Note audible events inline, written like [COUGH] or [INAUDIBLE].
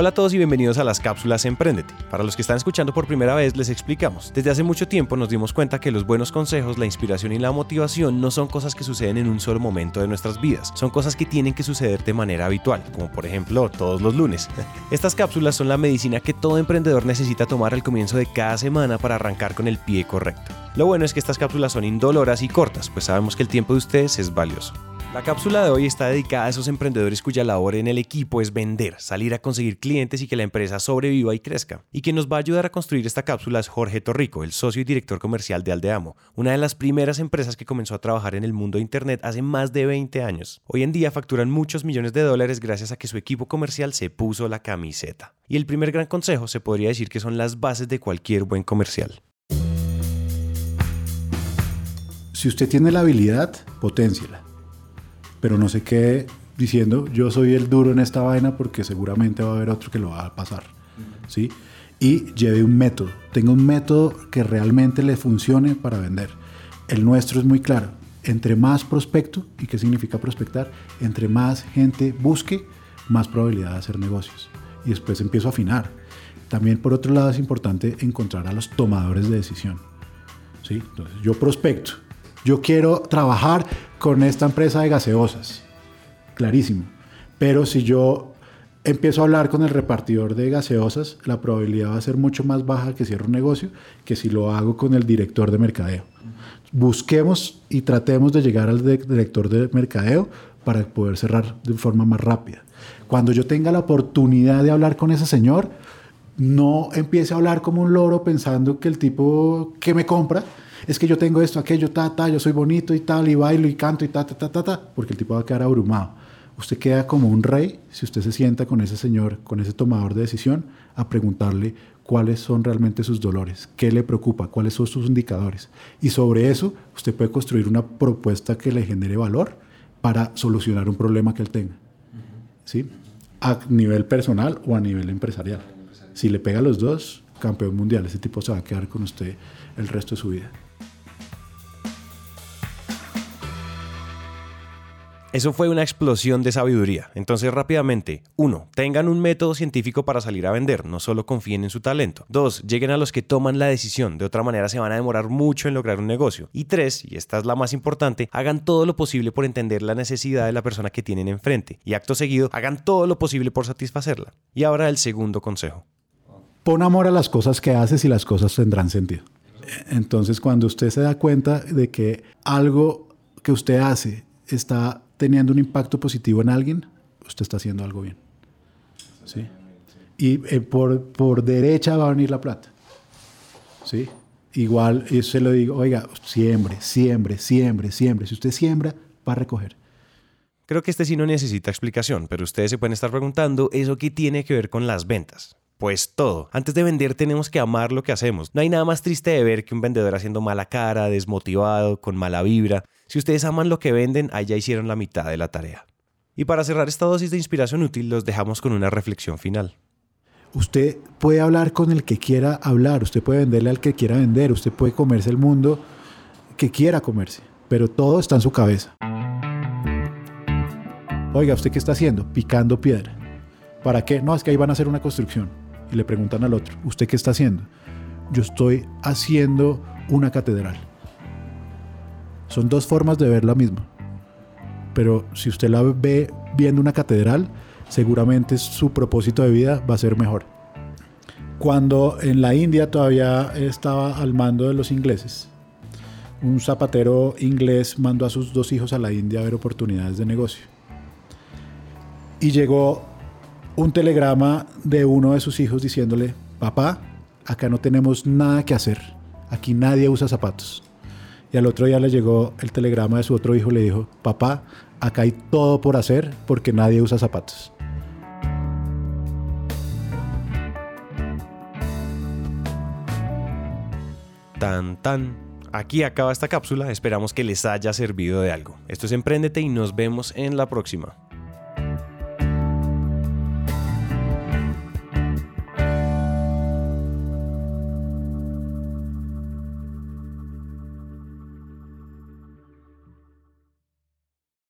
Hola a todos y bienvenidos a las cápsulas Emprendete. Para los que están escuchando por primera vez les explicamos. Desde hace mucho tiempo nos dimos cuenta que los buenos consejos, la inspiración y la motivación no son cosas que suceden en un solo momento de nuestras vidas, son cosas que tienen que suceder de manera habitual, como por ejemplo todos los lunes. [LAUGHS] Estas cápsulas son la medicina que todo emprendedor necesita tomar al comienzo de cada semana para arrancar con el pie correcto. Lo bueno es que estas cápsulas son indoloras y cortas, pues sabemos que el tiempo de ustedes es valioso. La cápsula de hoy está dedicada a esos emprendedores cuya labor en el equipo es vender, salir a conseguir clientes y que la empresa sobreviva y crezca. Y quien nos va a ayudar a construir esta cápsula es Jorge Torrico, el socio y director comercial de Aldeamo, una de las primeras empresas que comenzó a trabajar en el mundo de Internet hace más de 20 años. Hoy en día facturan muchos millones de dólares gracias a que su equipo comercial se puso la camiseta. Y el primer gran consejo se podría decir que son las bases de cualquier buen comercial. Si usted tiene la habilidad, potenciala pero no se quede diciendo yo soy el duro en esta vaina porque seguramente va a haber otro que lo va a pasar. ¿sí? Y lleve un método, tenga un método que realmente le funcione para vender. El nuestro es muy claro, entre más prospecto, ¿y qué significa prospectar? Entre más gente busque, más probabilidad de hacer negocios. Y después empiezo a afinar. También por otro lado es importante encontrar a los tomadores de decisión. ¿sí? Entonces yo prospecto, yo quiero trabajar con esta empresa de gaseosas. Clarísimo. Pero si yo empiezo a hablar con el repartidor de gaseosas, la probabilidad va a ser mucho más baja que cierre un negocio que si lo hago con el director de mercadeo. Busquemos y tratemos de llegar al director de mercadeo para poder cerrar de forma más rápida. Cuando yo tenga la oportunidad de hablar con ese señor, no empiece a hablar como un loro pensando que el tipo que me compra es que yo tengo esto, aquello, ta, ta, yo soy bonito y tal, y bailo y canto y ta, ta, ta, ta, ta, porque el tipo va a quedar abrumado. Usted queda como un rey si usted se sienta con ese señor, con ese tomador de decisión, a preguntarle cuáles son realmente sus dolores, qué le preocupa, cuáles son sus indicadores. Y sobre eso usted puede construir una propuesta que le genere valor para solucionar un problema que él tenga. ¿Sí? A nivel personal o a nivel empresarial. Si le pega a los dos, campeón mundial, ese tipo se va a quedar con usted el resto de su vida. Eso fue una explosión de sabiduría. Entonces rápidamente, uno, tengan un método científico para salir a vender, no solo confíen en su talento. Dos, lleguen a los que toman la decisión, de otra manera se van a demorar mucho en lograr un negocio. Y tres, y esta es la más importante, hagan todo lo posible por entender la necesidad de la persona que tienen enfrente. Y acto seguido, hagan todo lo posible por satisfacerla. Y ahora el segundo consejo. Pon amor a las cosas que haces y las cosas tendrán sentido. Entonces cuando usted se da cuenta de que algo que usted hace está teniendo un impacto positivo en alguien, usted está haciendo algo bien. ¿Sí? Y eh, por, por derecha va a venir la plata. ¿Sí? Igual, yo se lo digo, oiga, siembre, siembre, siembre, siembre. Si usted siembra, va a recoger. Creo que este sí no necesita explicación, pero ustedes se pueden estar preguntando, ¿eso qué tiene que ver con las ventas? Pues todo. Antes de vender tenemos que amar lo que hacemos. No hay nada más triste de ver que un vendedor haciendo mala cara, desmotivado, con mala vibra. Si ustedes aman lo que venden, ya hicieron la mitad de la tarea. Y para cerrar esta dosis de inspiración útil, los dejamos con una reflexión final. Usted puede hablar con el que quiera hablar, usted puede venderle al que quiera vender, usted puede comerse el mundo que quiera comerse, pero todo está en su cabeza. Oiga, ¿usted qué está haciendo? Picando piedra. ¿Para qué? No, es que ahí van a hacer una construcción y le preguntan al otro, ¿usted qué está haciendo? Yo estoy haciendo una catedral. Son dos formas de ver la misma. Pero si usted la ve viendo una catedral, seguramente su propósito de vida va a ser mejor. Cuando en la India todavía estaba al mando de los ingleses, un zapatero inglés mandó a sus dos hijos a la India a ver oportunidades de negocio. Y llegó un telegrama de uno de sus hijos diciéndole, papá, acá no tenemos nada que hacer, aquí nadie usa zapatos. Y al otro día le llegó el telegrama de su otro hijo, le dijo, papá, acá hay todo por hacer porque nadie usa zapatos. Tan tan. Aquí acaba esta cápsula, esperamos que les haya servido de algo. Esto es Emprendete y nos vemos en la próxima.